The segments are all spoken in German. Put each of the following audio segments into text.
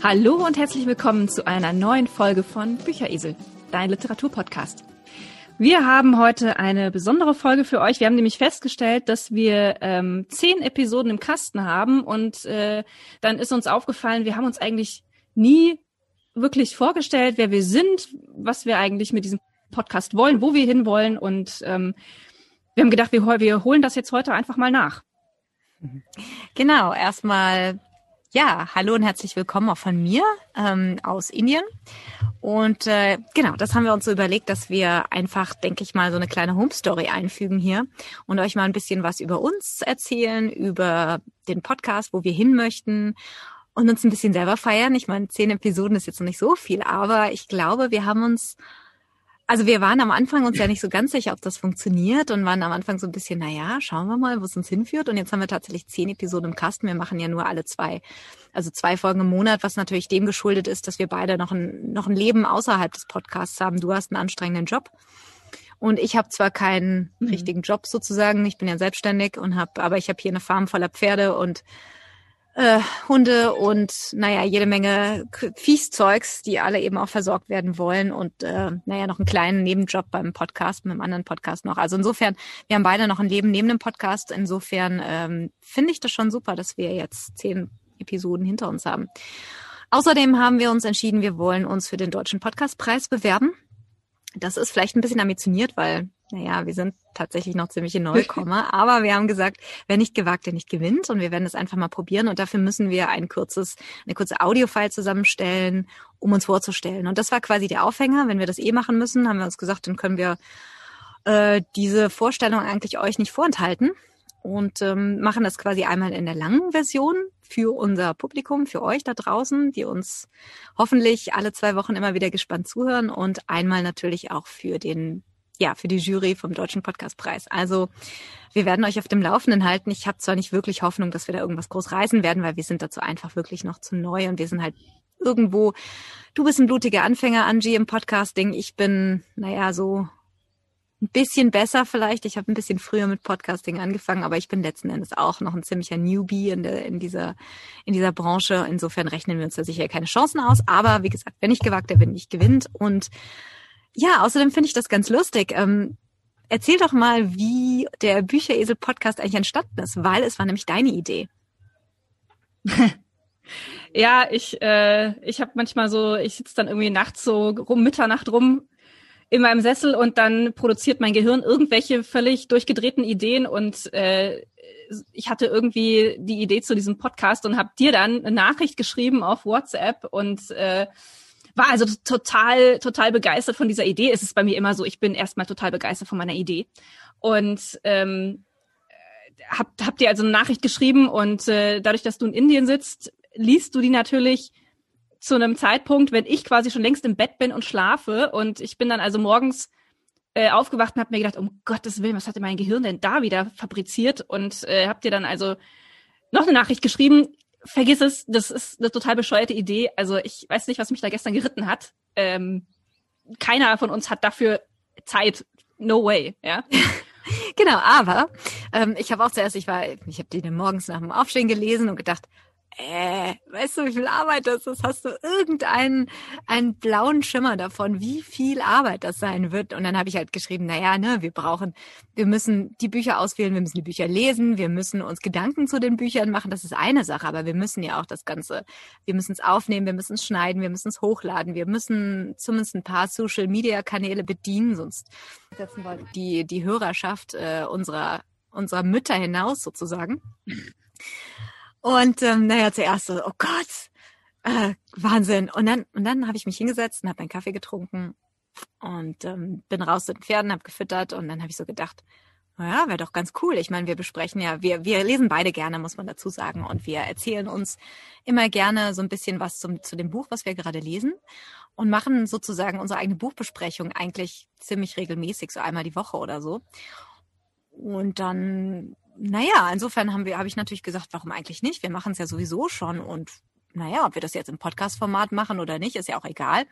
Hallo und herzlich willkommen zu einer neuen Folge von Bücheresel, dein Literaturpodcast. Wir haben heute eine besondere Folge für euch. Wir haben nämlich festgestellt, dass wir ähm, zehn Episoden im Kasten haben und äh, dann ist uns aufgefallen, wir haben uns eigentlich nie wirklich vorgestellt, wer wir sind, was wir eigentlich mit diesem Podcast wollen, wo wir hinwollen und ähm, wir haben gedacht, wir, wir holen das jetzt heute einfach mal nach. Genau, erstmal ja, hallo und herzlich willkommen auch von mir ähm, aus Indien. Und äh, genau, das haben wir uns so überlegt, dass wir einfach, denke ich mal, so eine kleine Home Story einfügen hier und euch mal ein bisschen was über uns erzählen, über den Podcast, wo wir hin möchten und uns ein bisschen selber feiern. Ich meine, zehn Episoden ist jetzt noch nicht so viel, aber ich glaube, wir haben uns also wir waren am Anfang uns ja nicht so ganz sicher, ob das funktioniert und waren am Anfang so ein bisschen, na ja, schauen wir mal, wo es uns hinführt. Und jetzt haben wir tatsächlich zehn Episoden im Kasten. Wir machen ja nur alle zwei, also zwei Folgen im Monat, was natürlich dem geschuldet ist, dass wir beide noch ein, noch ein Leben außerhalb des Podcasts haben. Du hast einen anstrengenden Job. Und ich habe zwar keinen mhm. richtigen Job sozusagen, ich bin ja selbstständig und habe, aber ich habe hier eine Farm voller Pferde und äh, Hunde und naja, jede Menge Viehzeugs, die alle eben auch versorgt werden wollen und äh, naja, noch einen kleinen Nebenjob beim Podcast, mit einem anderen Podcast noch. Also insofern, wir haben beide noch ein Leben neben dem Podcast. Insofern ähm, finde ich das schon super, dass wir jetzt zehn Episoden hinter uns haben. Außerdem haben wir uns entschieden, wir wollen uns für den Deutschen Podcastpreis bewerben. Das ist vielleicht ein bisschen ambitioniert, weil naja, wir sind tatsächlich noch ziemliche Neukommer, aber wir haben gesagt, wer nicht gewagt, der nicht gewinnt und wir werden es einfach mal probieren und dafür müssen wir ein kurzes, eine kurze Audiofile zusammenstellen, um uns vorzustellen. Und das war quasi der Aufhänger. Wenn wir das eh machen müssen, haben wir uns gesagt, dann können wir äh, diese Vorstellung eigentlich euch nicht vorenthalten und ähm, machen das quasi einmal in der langen Version für unser Publikum, für euch da draußen, die uns hoffentlich alle zwei Wochen immer wieder gespannt zuhören und einmal natürlich auch für den ja, für die Jury vom Deutschen Podcastpreis. Also wir werden euch auf dem Laufenden halten. Ich habe zwar nicht wirklich Hoffnung, dass wir da irgendwas groß reisen werden, weil wir sind dazu einfach wirklich noch zu neu und wir sind halt irgendwo, du bist ein blutiger Anfänger, Angie, im Podcasting. Ich bin, naja, so ein bisschen besser vielleicht. Ich habe ein bisschen früher mit Podcasting angefangen, aber ich bin letzten Endes auch noch ein ziemlicher Newbie in, der, in, dieser, in dieser Branche. Insofern rechnen wir uns da sicher keine Chancen aus. Aber wie gesagt, wenn nicht gewagt, der wird nicht gewinnt. Und ja, außerdem finde ich das ganz lustig. Ähm, erzähl doch mal, wie der Bücheresel-Podcast eigentlich entstanden ist, weil es war nämlich deine Idee. ja, ich, äh, ich habe manchmal so, ich sitze dann irgendwie nachts so rum, Mitternacht rum in meinem Sessel und dann produziert mein Gehirn irgendwelche völlig durchgedrehten Ideen und äh, ich hatte irgendwie die Idee zu diesem Podcast und habe dir dann eine Nachricht geschrieben auf WhatsApp und äh, war also total, total begeistert von dieser Idee. Es ist bei mir immer so, ich bin erstmal total begeistert von meiner Idee. Und ähm, habt, habt ihr also eine Nachricht geschrieben und äh, dadurch, dass du in Indien sitzt, liest du die natürlich zu einem Zeitpunkt, wenn ich quasi schon längst im Bett bin und schlafe. Und ich bin dann also morgens äh, aufgewacht und habe mir gedacht, um Gottes Willen, was hat denn mein Gehirn denn da wieder fabriziert? Und äh, habt ihr dann also noch eine Nachricht geschrieben, vergiss es, das ist eine total bescheuerte Idee. Also ich weiß nicht, was mich da gestern geritten hat. Ähm, keiner von uns hat dafür Zeit. No way, ja. genau, aber ähm, ich habe auch zuerst, ich war, ich habe die morgens nach dem Aufstehen gelesen und gedacht, äh, weißt du, wie viel Arbeit das ist? Hast du irgendeinen einen blauen Schimmer davon, wie viel Arbeit das sein wird? Und dann habe ich halt geschrieben, naja, ne, wir brauchen, wir müssen die Bücher auswählen, wir müssen die Bücher lesen, wir müssen uns Gedanken zu den Büchern machen, das ist eine Sache, aber wir müssen ja auch das Ganze, wir müssen es aufnehmen, wir müssen es schneiden, wir müssen es hochladen, wir müssen zumindest ein paar Social-Media-Kanäle bedienen, sonst setzen wir die, die Hörerschaft äh, unserer, unserer Mütter hinaus sozusagen. Und ähm, naja, zuerst so, oh Gott, äh, Wahnsinn. Und dann, und dann habe ich mich hingesetzt und habe meinen Kaffee getrunken und ähm, bin raus zu den Pferden, habe gefüttert und dann habe ich so gedacht, naja, wäre doch ganz cool. Ich meine, wir besprechen ja, wir, wir lesen beide gerne, muss man dazu sagen. Und wir erzählen uns immer gerne so ein bisschen was zum, zu dem Buch, was wir gerade lesen. Und machen sozusagen unsere eigene Buchbesprechung eigentlich ziemlich regelmäßig, so einmal die Woche oder so. Und dann naja, insofern haben wir, habe ich natürlich gesagt, warum eigentlich nicht? Wir machen es ja sowieso schon und naja, ob wir das jetzt im Podcast-Format machen oder nicht, ist ja auch egal.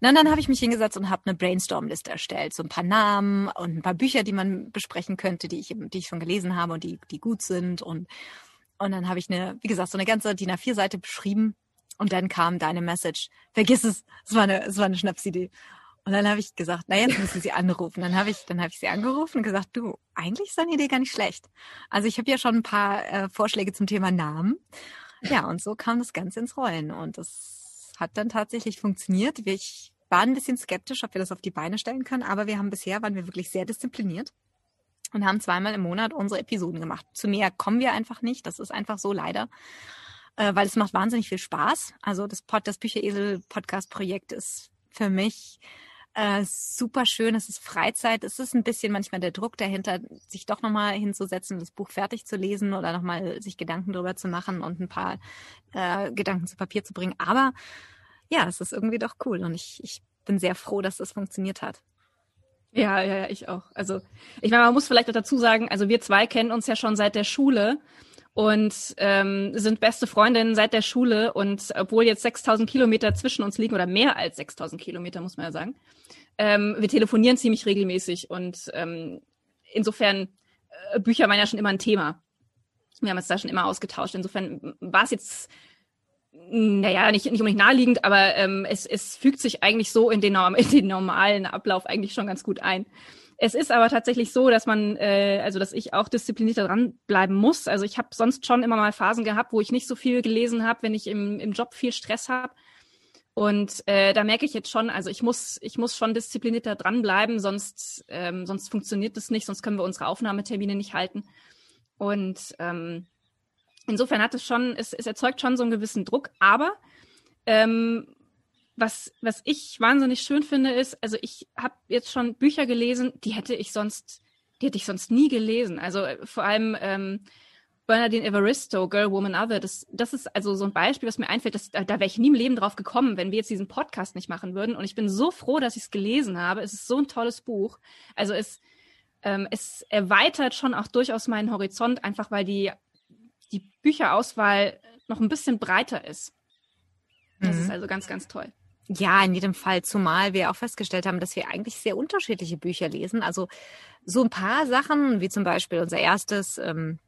Und dann, habe ich mich hingesetzt und habe eine Brainstorm-Liste erstellt. So ein paar Namen und ein paar Bücher, die man besprechen könnte, die ich, die ich schon gelesen habe und die, die gut sind. Und, und dann habe ich eine, wie gesagt, so eine ganze DIN A4-Seite beschrieben Und dann kam deine Message. Vergiss es, es war eine, es war eine Schnapsidee. Und dann habe ich gesagt, na jetzt müssen Sie anrufen. Dann habe ich, dann habe ich sie angerufen und gesagt, du, eigentlich ist deine Idee gar nicht schlecht. Also ich habe ja schon ein paar äh, Vorschläge zum Thema Namen. Ja, und so kam das Ganze ins Rollen und das hat dann tatsächlich funktioniert. Ich war ein bisschen skeptisch, ob wir das auf die Beine stellen können, aber wir haben bisher waren wir wirklich sehr diszipliniert und haben zweimal im Monat unsere Episoden gemacht. Zu mehr kommen wir einfach nicht. Das ist einfach so leider äh, weil es macht wahnsinnig viel Spaß. Also das, Pod, das Bücheresel-Podcast-Projekt ist für mich äh, super schön. Es ist Freizeit. Es ist ein bisschen manchmal der Druck dahinter, sich doch nochmal hinzusetzen, das Buch fertig zu lesen oder nochmal sich Gedanken drüber zu machen und ein paar äh, Gedanken zu Papier zu bringen. Aber ja, es ist irgendwie doch cool und ich, ich bin sehr froh, dass das funktioniert hat. Ja, ja, ja, ich auch. Also ich meine, man muss vielleicht auch dazu sagen, also wir zwei kennen uns ja schon seit der Schule und ähm, sind beste Freundinnen seit der Schule. Und obwohl jetzt 6000 Kilometer zwischen uns liegen oder mehr als 6000 Kilometer, muss man ja sagen, ähm, wir telefonieren ziemlich regelmäßig. Und ähm, insofern, äh, Bücher waren ja schon immer ein Thema. Wir haben uns da schon immer ausgetauscht. Insofern war es jetzt naja, nicht, nicht unbedingt naheliegend, aber ähm, es, es fügt sich eigentlich so in den, in den normalen Ablauf eigentlich schon ganz gut ein. Es ist aber tatsächlich so, dass man, äh, also dass ich auch disziplinierter dranbleiben muss. Also ich habe sonst schon immer mal Phasen gehabt, wo ich nicht so viel gelesen habe, wenn ich im, im Job viel Stress habe. Und äh, da merke ich jetzt schon, also ich muss, ich muss schon disziplinierter dranbleiben, sonst, ähm, sonst funktioniert das nicht, sonst können wir unsere Aufnahmetermine nicht halten. Und ähm, insofern hat es schon, es, es erzeugt schon so einen gewissen Druck, aber ähm, was, was ich wahnsinnig schön finde, ist, also ich habe jetzt schon Bücher gelesen, die hätte ich sonst, die hätte ich sonst nie gelesen. Also äh, vor allem ähm, Bernardine Evaristo, Girl, Woman, Other, das, das ist also so ein Beispiel, was mir einfällt, das, da, da wäre ich nie im Leben drauf gekommen, wenn wir jetzt diesen Podcast nicht machen würden. Und ich bin so froh, dass ich es gelesen habe. Es ist so ein tolles Buch. Also es, ähm, es erweitert schon auch durchaus meinen Horizont, einfach weil die, die Bücherauswahl noch ein bisschen breiter ist. Das mhm. ist also ganz, ganz toll. Ja, in jedem Fall, zumal wir auch festgestellt haben, dass wir eigentlich sehr unterschiedliche Bücher lesen. Also so ein paar Sachen, wie zum Beispiel unser erstes, ähm,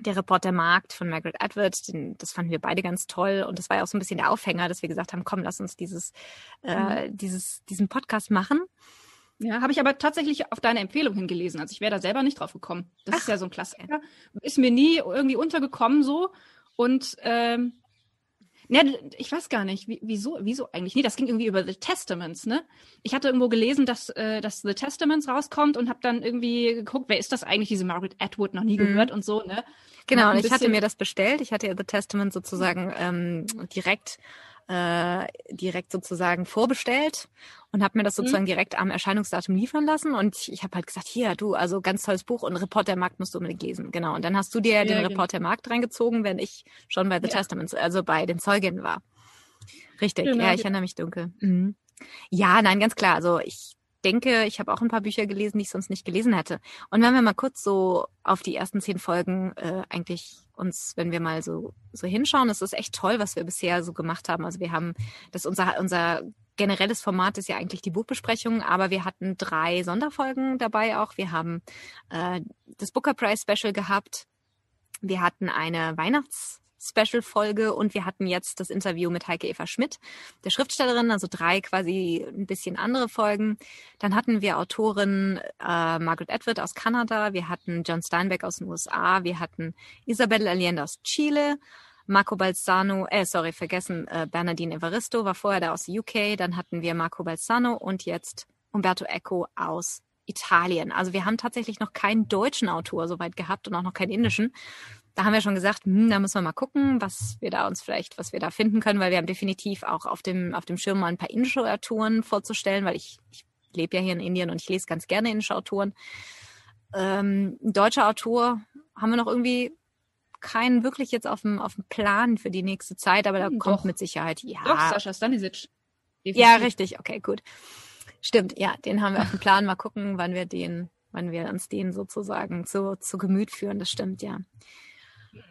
der Reporter Markt von Margaret Atwood, den, das fanden wir beide ganz toll. Und das war ja auch so ein bisschen der Aufhänger, dass wir gesagt haben, komm, lass uns dieses, äh, mhm. dieses, diesen Podcast machen. Ja, habe ich aber tatsächlich auf deine Empfehlung hingelesen. Also ich wäre da selber nicht drauf gekommen. Das Ach. ist ja so ein Klassiker. Ist mir nie irgendwie untergekommen so. Und ähm, Ne, ich weiß gar nicht, wie, wieso, wieso eigentlich? Nee, das ging irgendwie über The Testaments, ne? Ich hatte irgendwo gelesen, dass, äh, dass The Testaments rauskommt und habe dann irgendwie geguckt, wer ist das eigentlich, diese Margaret Atwood, noch nie mhm. gehört und so, ne? Genau, und ich hatte mir das bestellt. Ich hatte ja The Testament sozusagen ähm, direkt äh, direkt sozusagen vorbestellt und habe mir das mhm. sozusagen mhm. direkt am Erscheinungsdatum liefern lassen. Und ich, ich habe halt gesagt, hier, du, also ganz tolles Buch und Report der Markt musst du unbedingt lesen. Genau. Und dann hast du dir ja, den genau. Report der Markt reingezogen, wenn ich schon bei The ja. Testaments, also bei den Zeuginnen war. Richtig, genau. ja, ich erinnere mich dunkel. Mhm. Ja, nein, ganz klar. Also ich denke, ich habe auch ein paar Bücher gelesen, die ich sonst nicht gelesen hätte. Und wenn wir mal kurz so auf die ersten zehn Folgen äh, eigentlich uns, wenn wir mal so so hinschauen, es ist echt toll, was wir bisher so gemacht haben. Also wir haben, das unser unser generelles Format ist ja eigentlich die Buchbesprechung, aber wir hatten drei Sonderfolgen dabei auch. Wir haben äh, das Booker Prize Special gehabt. Wir hatten eine Weihnachts Special-Folge und wir hatten jetzt das Interview mit Heike Eva Schmidt, der Schriftstellerin, also drei quasi ein bisschen andere Folgen. Dann hatten wir Autorin äh, Margaret Atwood aus Kanada, wir hatten John Steinbeck aus den USA, wir hatten Isabel Allende aus Chile, Marco Balzano, äh, sorry, vergessen, äh, Bernardine Evaristo war vorher da aus UK, dann hatten wir Marco Balzano und jetzt Umberto Eco aus Italien. Also wir haben tatsächlich noch keinen deutschen Autor soweit gehabt und auch noch keinen indischen da haben wir schon gesagt, hm, da müssen wir mal gucken, was wir da uns vielleicht, was wir da finden können, weil wir haben definitiv auch auf dem, auf dem Schirm mal ein paar indische Autoren vorzustellen, weil ich, ich lebe ja hier in Indien und ich lese ganz gerne indische Autoren. Ähm, ein deutscher Autor haben wir noch irgendwie keinen wirklich jetzt auf dem, auf dem Plan für die nächste Zeit, aber da hm, kommt mit Sicherheit, ja. Doch, Sascha Stanisic. Ja, richtig, okay, gut. Stimmt, ja, den haben wir auf dem Plan. Mal gucken, wann wir den, wann wir uns den sozusagen zu, zu Gemüt führen. Das stimmt, ja.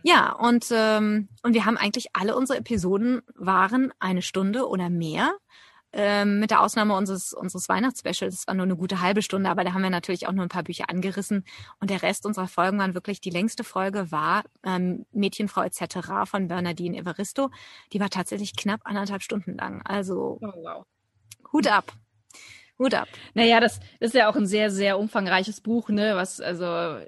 Ja, und, ähm, und wir haben eigentlich alle unsere Episoden waren eine Stunde oder mehr. ähm, mit der Ausnahme unseres, unseres Weihnachtsspecials. Das war nur eine gute halbe Stunde, aber da haben wir natürlich auch nur ein paar Bücher angerissen. Und der Rest unserer Folgen waren wirklich, die längste Folge war ähm, Mädchenfrau etc. von Bernadine Evaristo. Die war tatsächlich knapp anderthalb Stunden lang. Also oh, wow. Hut ab. Hut ab. Naja, das, das ist ja auch ein sehr, sehr umfangreiches Buch, ne? Was, also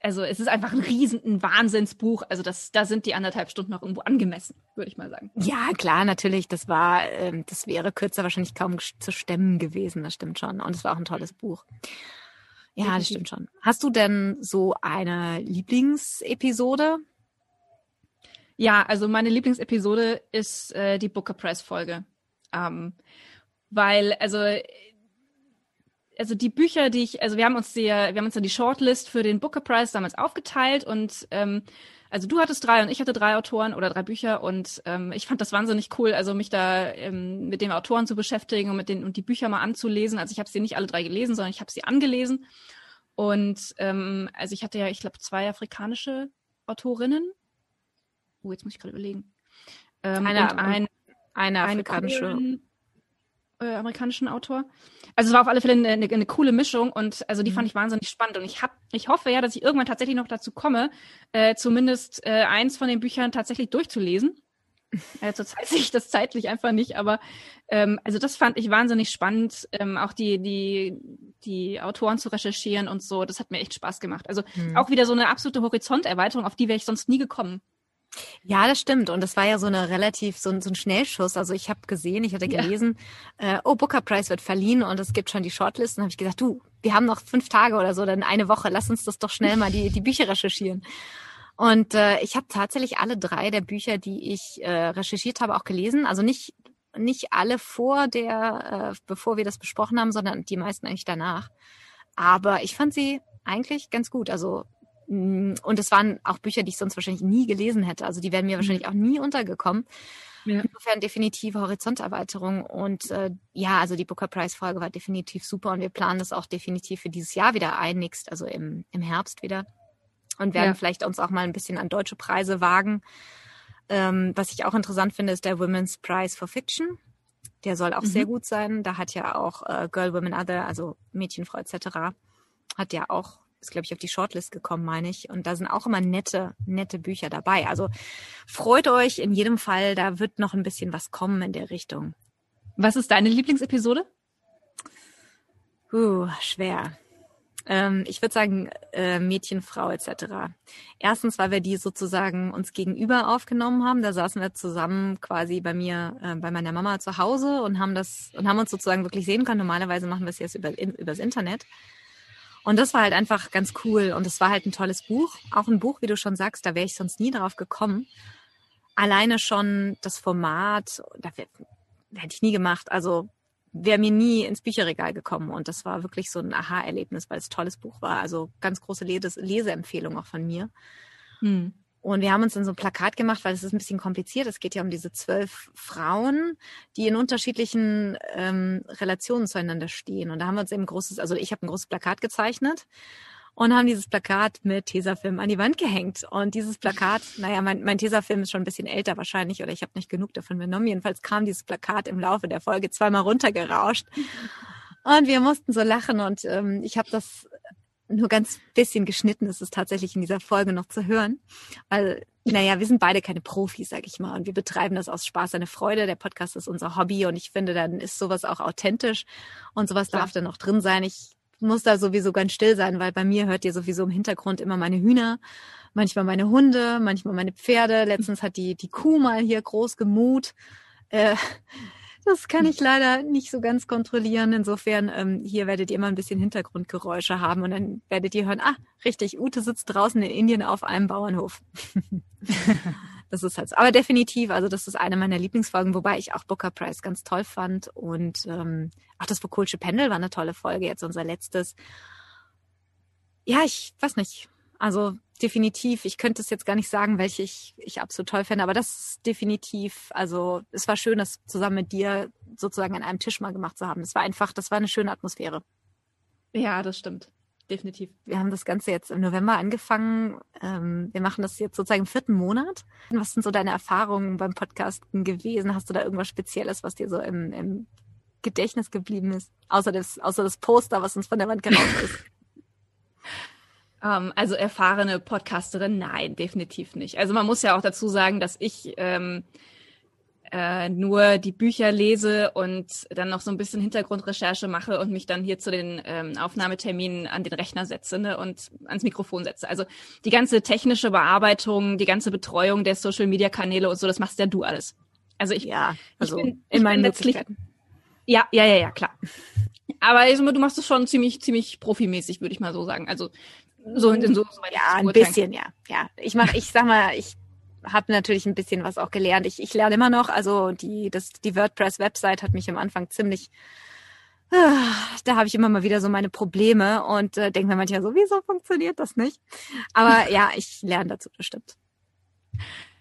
also es ist einfach ein riesen ein Wahnsinnsbuch. Also das, da sind die anderthalb Stunden noch irgendwo angemessen, würde ich mal sagen. Ja, klar, natürlich. Das war, ähm, das wäre kürzer wahrscheinlich kaum zu stemmen gewesen. Das stimmt schon. Und es war auch ein tolles Buch. Ja, das stimmt schon. Hast du denn so eine Lieblingsepisode? Ja, also meine Lieblingsepisode ist äh, die Booker Press Folge, ähm, weil also also die Bücher, die ich, also wir haben uns die, wir haben uns dann die Shortlist für den Booker Prize damals aufgeteilt und ähm, also du hattest drei und ich hatte drei Autoren oder drei Bücher und ähm, ich fand das wahnsinnig cool, also mich da ähm, mit den Autoren zu beschäftigen und mit den und die Bücher mal anzulesen. Also ich habe sie nicht alle drei gelesen, sondern ich habe sie angelesen und ähm, also ich hatte ja, ich glaube, zwei afrikanische Autorinnen. Oh, jetzt muss ich gerade überlegen. Ähm, eine, und ein, eine afrikanische. Eine äh, amerikanischen Autor. Also es war auf alle Fälle eine, eine, eine coole Mischung und also die mhm. fand ich wahnsinnig spannend und ich hab, ich hoffe ja, dass ich irgendwann tatsächlich noch dazu komme, äh, zumindest äh, eins von den Büchern tatsächlich durchzulesen. Äh, zurzeit sehe ich das zeitlich einfach nicht, aber ähm, also das fand ich wahnsinnig spannend, ähm, auch die die die Autoren zu recherchieren und so. Das hat mir echt Spaß gemacht. Also mhm. auch wieder so eine absolute Horizonterweiterung, auf die wäre ich sonst nie gekommen. Ja, das stimmt. Und das war ja so eine relativ, so, so ein Schnellschuss. Also ich habe gesehen, ich hatte gelesen, ja. äh, oh, Booker Prize wird verliehen und es gibt schon die Shortlist. Und habe ich gesagt, du, wir haben noch fünf Tage oder so, dann eine Woche, lass uns das doch schnell mal die, die Bücher recherchieren. Und äh, ich habe tatsächlich alle drei der Bücher, die ich äh, recherchiert habe, auch gelesen. Also nicht nicht alle vor der, äh, bevor wir das besprochen haben, sondern die meisten eigentlich danach. Aber ich fand sie eigentlich ganz gut. Also und es waren auch Bücher, die ich sonst wahrscheinlich nie gelesen hätte. Also die wären mir wahrscheinlich mhm. auch nie untergekommen. Ja. Insofern definitive Horizonterweiterung. Und äh, ja, also die Booker Prize Folge war definitiv super und wir planen das auch definitiv für dieses Jahr wieder ein, nächst, also im, im Herbst wieder. Und werden ja. vielleicht uns auch mal ein bisschen an deutsche Preise wagen. Ähm, was ich auch interessant finde, ist der Women's Prize for Fiction. Der soll auch mhm. sehr gut sein. Da hat ja auch äh, Girl, Women, Other, also Mädchenfrau etc. hat ja auch ist, glaube ich, auf die Shortlist gekommen, meine ich. Und da sind auch immer nette, nette Bücher dabei. Also freut euch in jedem Fall, da wird noch ein bisschen was kommen in der Richtung. Was ist deine Lieblingsepisode? Uh, schwer. Ähm, ich würde sagen, äh, Mädchen, Frau etc. Erstens, weil wir die sozusagen uns gegenüber aufgenommen haben. Da saßen wir zusammen quasi bei mir, äh, bei meiner Mama zu Hause und haben das und haben uns sozusagen wirklich sehen können. Normalerweise machen wir es jetzt über, in, übers Internet. Und das war halt einfach ganz cool. Und es war halt ein tolles Buch. Auch ein Buch, wie du schon sagst, da wäre ich sonst nie drauf gekommen. Alleine schon das Format, da hätte ich nie gemacht. Also wäre mir nie ins Bücherregal gekommen. Und das war wirklich so ein Aha-Erlebnis, weil es ein tolles Buch war. Also ganz große Leseempfehlung auch von mir. Hm. Und wir haben uns dann so ein Plakat gemacht, weil es ist ein bisschen kompliziert. Es geht ja um diese zwölf Frauen, die in unterschiedlichen ähm, Relationen zueinander stehen. Und da haben wir uns eben großes, also ich habe ein großes Plakat gezeichnet und haben dieses Plakat mit Tesafilm an die Wand gehängt. Und dieses Plakat, naja, mein, mein Tesafilm ist schon ein bisschen älter wahrscheinlich oder ich habe nicht genug davon genommen. Jedenfalls kam dieses Plakat im Laufe der Folge zweimal runtergerauscht. Und wir mussten so lachen und ähm, ich habe das nur ganz bisschen geschnitten ist es tatsächlich in dieser Folge noch zu hören. Weil, naja, wir sind beide keine Profis, sag ich mal. Und wir betreiben das aus Spaß, eine Freude. Der Podcast ist unser Hobby und ich finde, dann ist sowas auch authentisch und sowas ja. darf dann auch drin sein. Ich muss da sowieso ganz still sein, weil bei mir hört ihr sowieso im Hintergrund immer meine Hühner, manchmal meine Hunde, manchmal meine Pferde. Letztens hat die, die Kuh mal hier groß gemut. Äh, das kann ich leider nicht so ganz kontrollieren. Insofern, ähm, hier werdet ihr immer ein bisschen Hintergrundgeräusche haben und dann werdet ihr hören, ah, richtig, Ute sitzt draußen in Indien auf einem Bauernhof. das ist halt so. Aber definitiv, also das ist eine meiner Lieblingsfolgen, wobei ich auch Booker Price ganz toll fand. Und ähm, auch das Vokulsche Pendel war eine tolle Folge, jetzt unser letztes. Ja, ich weiß nicht. Also definitiv, ich könnte es jetzt gar nicht sagen, welche ich, ich absolut toll finde, aber das ist definitiv, also es war schön, das zusammen mit dir sozusagen an einem Tisch mal gemacht zu haben. Es war einfach, das war eine schöne Atmosphäre. Ja, das stimmt. Definitiv. Wir haben das Ganze jetzt im November angefangen. Ähm, wir machen das jetzt sozusagen im vierten Monat. Was sind so deine Erfahrungen beim Podcasten gewesen? Hast du da irgendwas Spezielles, was dir so im, im Gedächtnis geblieben ist. Außer das, außer das Poster, was uns von der Wand gerauscht ist. Ähm, also erfahrene Podcasterin, nein, definitiv nicht. Also man muss ja auch dazu sagen, dass ich ähm, äh, nur die Bücher lese und dann noch so ein bisschen Hintergrundrecherche mache und mich dann hier zu den ähm, Aufnahmeterminen an den Rechner setze ne, und ans Mikrofon setze. Also die ganze technische Bearbeitung, die ganze Betreuung der Social-Media-Kanäle und so, das machst ja du alles. Also ich, ja, also ich bin, in meinen Möglichkeiten. Ja, ja, ja, ja, klar. Aber du machst es schon ziemlich, ziemlich profimäßig, würde ich mal so sagen. Also so in so, so ja, ein bisschen, ja, ja. Ich mach, ich sag mal, ich habe natürlich ein bisschen was auch gelernt. Ich, ich lerne immer noch, also die, das, die WordPress-Website hat mich am Anfang ziemlich, ah, da habe ich immer mal wieder so meine Probleme und äh, denke mir manchmal so, wieso funktioniert das nicht? Aber ja, ich lerne dazu bestimmt.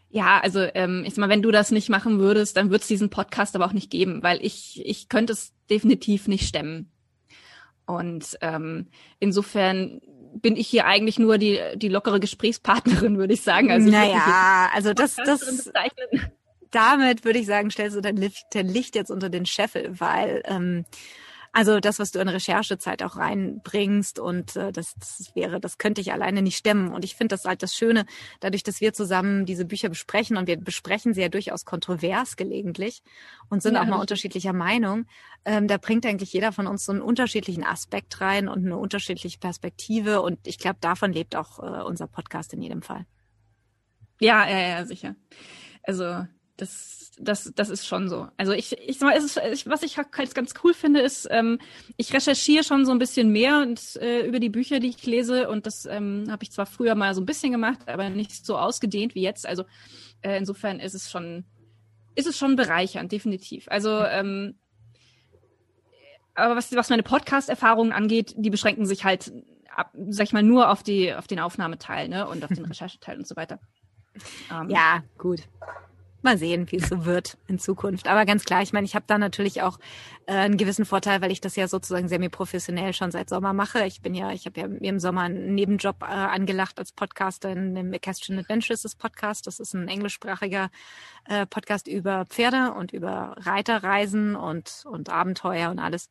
Ja, also ähm, ich sag mal, wenn du das nicht machen würdest, dann würde es diesen Podcast aber auch nicht geben, weil ich, ich könnte es definitiv nicht stemmen. Und ähm, insofern bin ich hier eigentlich nur die, die lockere Gesprächspartnerin, würde ich sagen. Also naja, also das, das, damit würde ich sagen, stellst du dein Licht, dein Licht jetzt unter den Scheffel, weil ähm, also das, was du in Recherchezeit auch reinbringst und äh, das, das wäre, das könnte ich alleine nicht stemmen. Und ich finde das halt das Schöne, dadurch, dass wir zusammen diese Bücher besprechen und wir besprechen sie ja durchaus kontrovers gelegentlich und sind ja, auch mal unterschiedlicher Meinung. Ähm, da bringt eigentlich jeder von uns so einen unterschiedlichen Aspekt rein und eine unterschiedliche Perspektive. Und ich glaube, davon lebt auch äh, unser Podcast in jedem Fall. Ja, ja, ja, sicher. Also das, das, das ist schon so. Also ich, ich sag mal, ist, ich, was ich halt ganz cool finde, ist, ähm, ich recherchiere schon so ein bisschen mehr und, äh, über die Bücher, die ich lese. Und das ähm, habe ich zwar früher mal so ein bisschen gemacht, aber nicht so ausgedehnt wie jetzt. Also äh, insofern ist es schon, ist es schon bereichernd, definitiv. Also ähm, aber was, was meine Podcast-Erfahrungen angeht, die beschränken sich halt, ab, sag ich mal, nur auf die, auf den Aufnahmeteil, ne, und auf den Rechercheteil und so weiter. Ähm, ja, gut mal sehen, wie es so wird in Zukunft. Aber ganz klar, ich meine, ich habe da natürlich auch äh, einen gewissen Vorteil, weil ich das ja sozusagen semi-professionell schon seit Sommer mache. Ich bin ja, ich habe ja im Sommer einen Nebenjob äh, angelacht als Podcaster in dem Equestrian Adventures Podcast. Das ist ein englischsprachiger äh, Podcast über Pferde und über Reiterreisen und, und Abenteuer und alles.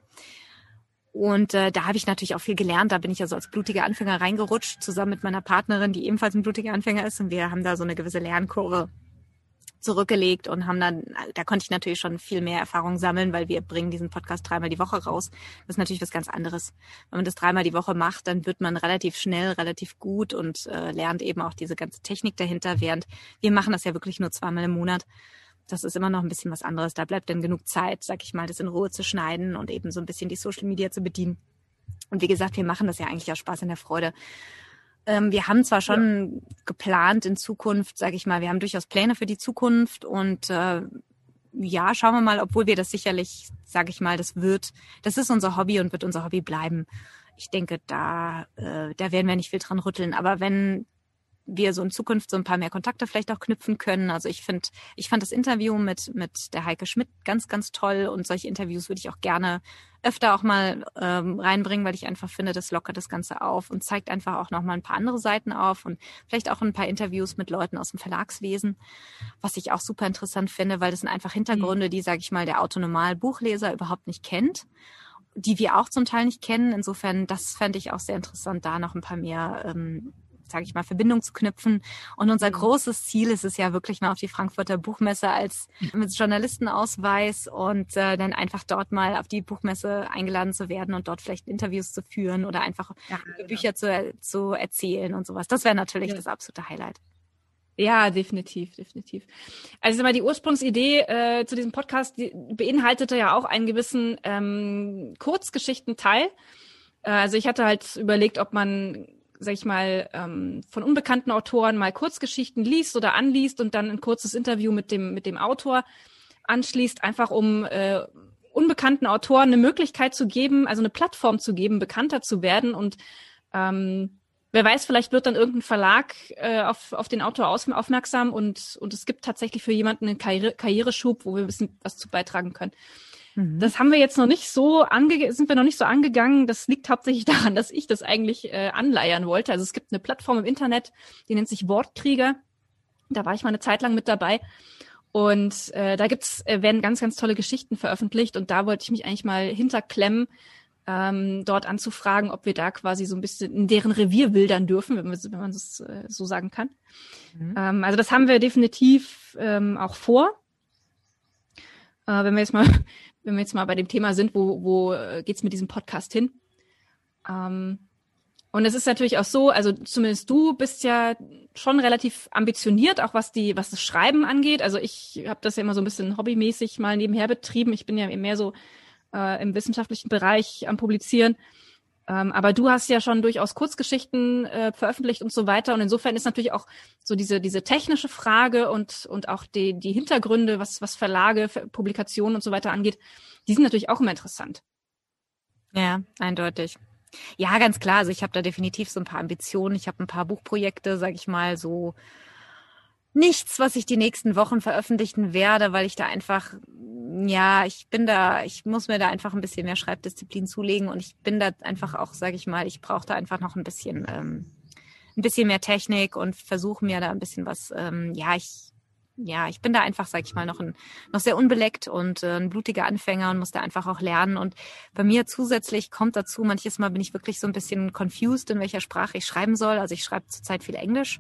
Und äh, da habe ich natürlich auch viel gelernt. Da bin ich also als blutiger Anfänger reingerutscht, zusammen mit meiner Partnerin, die ebenfalls ein blutiger Anfänger ist. Und wir haben da so eine gewisse Lernkurve zurückgelegt und haben dann, da konnte ich natürlich schon viel mehr Erfahrung sammeln, weil wir bringen diesen Podcast dreimal die Woche raus. Das ist natürlich was ganz anderes. Wenn man das dreimal die Woche macht, dann wird man relativ schnell, relativ gut und äh, lernt eben auch diese ganze Technik dahinter, während wir machen das ja wirklich nur zweimal im Monat. Das ist immer noch ein bisschen was anderes. Da bleibt dann genug Zeit, sag ich mal, das in Ruhe zu schneiden und eben so ein bisschen die Social Media zu bedienen. Und wie gesagt, wir machen das ja eigentlich aus Spaß in der Freude. Ähm, wir haben zwar schon ja. geplant in Zukunft, sage ich mal, wir haben durchaus Pläne für die Zukunft und äh, ja, schauen wir mal, obwohl wir das sicherlich, sage ich mal, das wird, das ist unser Hobby und wird unser Hobby bleiben. Ich denke, da, äh, da werden wir nicht viel dran rütteln. Aber wenn wir so in Zukunft so ein paar mehr Kontakte vielleicht auch knüpfen können. Also ich finde, ich fand das Interview mit, mit der Heike Schmidt ganz, ganz toll und solche Interviews würde ich auch gerne öfter auch mal ähm, reinbringen, weil ich einfach finde, das lockert das Ganze auf und zeigt einfach auch nochmal ein paar andere Seiten auf und vielleicht auch ein paar Interviews mit Leuten aus dem Verlagswesen, was ich auch super interessant finde, weil das sind einfach Hintergründe, die, sage ich mal, der Autonomal-Buchleser überhaupt nicht kennt die wir auch zum Teil nicht kennen. Insofern, das fände ich auch sehr interessant, da noch ein paar mehr ähm, sage ich mal, Verbindung zu knüpfen. Und unser mhm. großes Ziel ist es ja wirklich mal auf die Frankfurter Buchmesse als mit Journalistenausweis und äh, dann einfach dort mal auf die Buchmesse eingeladen zu werden und dort vielleicht Interviews zu führen oder einfach ja, genau. Bücher zu, zu erzählen und sowas. Das wäre natürlich ja. das absolute Highlight. Ja, definitiv, definitiv. Also mal die Ursprungsidee äh, zu diesem Podcast die beinhaltete ja auch einen gewissen ähm, Kurzgeschichtenteil. Äh, also ich hatte halt überlegt, ob man sag ich mal, ähm, von unbekannten Autoren mal Kurzgeschichten liest oder anliest und dann ein kurzes Interview mit dem, mit dem Autor anschließt, einfach um äh, unbekannten Autoren eine Möglichkeit zu geben, also eine Plattform zu geben, bekannter zu werden und ähm, wer weiß, vielleicht wird dann irgendein Verlag äh, auf, auf den Autor aus, aufmerksam und, und es gibt tatsächlich für jemanden einen Karriere, Karriereschub, wo wir ein bisschen was zu beitragen können. Mhm. Das haben wir jetzt noch nicht so ange sind wir noch nicht so angegangen. Das liegt hauptsächlich daran, dass ich das eigentlich äh, anleiern wollte. Also es gibt eine Plattform im Internet, die nennt sich Wortkrieger. Da war ich mal eine Zeit lang mit dabei. Und äh, da gibt's, äh, werden ganz, ganz tolle Geschichten veröffentlicht und da wollte ich mich eigentlich mal hinterklemmen, ähm, dort anzufragen, ob wir da quasi so ein bisschen in deren Revier wildern dürfen, wenn, wir, wenn man das äh, so sagen kann. Mhm. Ähm, also das haben wir definitiv ähm, auch vor. Äh, wenn wir jetzt mal, wenn wir jetzt mal bei dem Thema sind, wo, wo äh, geht's mit diesem Podcast hin? Ähm, und es ist natürlich auch so, also zumindest du bist ja schon relativ ambitioniert, auch was die, was das Schreiben angeht. Also ich habe das ja immer so ein bisschen hobbymäßig mal nebenher betrieben. Ich bin ja mehr so äh, im wissenschaftlichen Bereich am Publizieren. Ähm, aber du hast ja schon durchaus Kurzgeschichten äh, veröffentlicht und so weiter. Und insofern ist natürlich auch so diese, diese technische Frage und, und auch die, die Hintergründe, was, was Verlage, Publikationen und so weiter angeht, die sind natürlich auch immer interessant. Ja, eindeutig. Ja, ganz klar. Also ich habe da definitiv so ein paar Ambitionen. Ich habe ein paar Buchprojekte, sage ich mal, so nichts, was ich die nächsten Wochen veröffentlichen werde, weil ich da einfach, ja, ich bin da, ich muss mir da einfach ein bisschen mehr Schreibdisziplin zulegen und ich bin da einfach auch, sage ich mal, ich brauche da einfach noch ein bisschen, ähm, ein bisschen mehr Technik und versuche mir da ein bisschen was, ähm, ja, ich ja, ich bin da einfach, sag ich mal, noch, ein, noch sehr unbeleckt und äh, ein blutiger Anfänger und muss da einfach auch lernen. Und bei mir zusätzlich kommt dazu, manches Mal bin ich wirklich so ein bisschen confused, in welcher Sprache ich schreiben soll. Also ich schreibe zurzeit viel Englisch,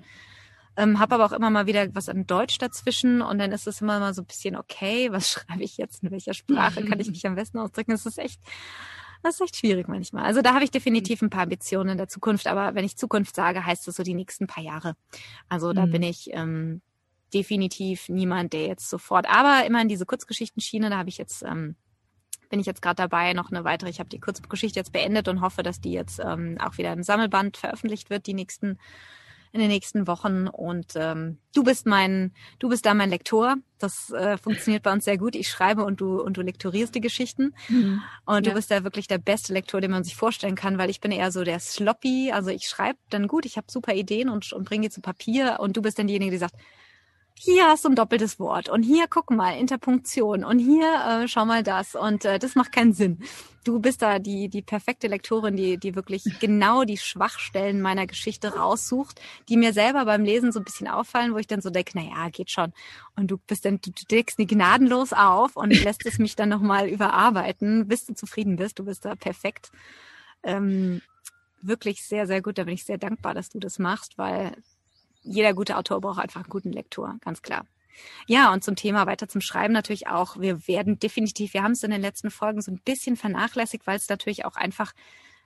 ähm, habe aber auch immer mal wieder was an Deutsch dazwischen und dann ist es immer mal so ein bisschen, okay, was schreibe ich jetzt, in welcher Sprache kann ich mich am besten ausdrücken? Das ist echt, das ist echt schwierig manchmal. Also da habe ich definitiv ein paar Ambitionen in der Zukunft, aber wenn ich Zukunft sage, heißt das so die nächsten paar Jahre. Also da mhm. bin ich ähm, definitiv niemand, der jetzt sofort, aber immer in diese Kurzgeschichtenschiene, da habe ich jetzt, ähm, bin ich jetzt gerade dabei, noch eine weitere, ich habe die Kurzgeschichte jetzt beendet und hoffe, dass die jetzt ähm, auch wieder im Sammelband veröffentlicht wird, die nächsten in den nächsten Wochen. Und ähm, du bist mein, du bist da mein Lektor. Das äh, funktioniert bei uns sehr gut. Ich schreibe und du und du lektorierst die Geschichten. Mhm. Und du bist da wirklich der beste Lektor, den man sich vorstellen kann, weil ich bin eher so der Sloppy. Also ich schreibe dann gut, ich habe super Ideen und, und bringe die zu Papier. Und du bist dann diejenige, die sagt, hier hast du ein doppeltes Wort und hier guck mal Interpunktion und hier äh, schau mal das und äh, das macht keinen Sinn. Du bist da die die perfekte Lektorin, die die wirklich genau die Schwachstellen meiner Geschichte raussucht, die mir selber beim Lesen so ein bisschen auffallen, wo ich dann so denke, na ja, geht schon. Und du bist dann du, du deckst die gnadenlos auf und lässt es mich dann noch mal überarbeiten, bis du zufrieden bist. Du bist da perfekt. Ähm, wirklich sehr sehr gut. Da bin ich sehr dankbar, dass du das machst, weil jeder gute Autor braucht einfach einen guten Lektor, ganz klar. Ja, und zum Thema weiter zum Schreiben natürlich auch. Wir werden definitiv, wir haben es in den letzten Folgen so ein bisschen vernachlässigt, weil es natürlich auch einfach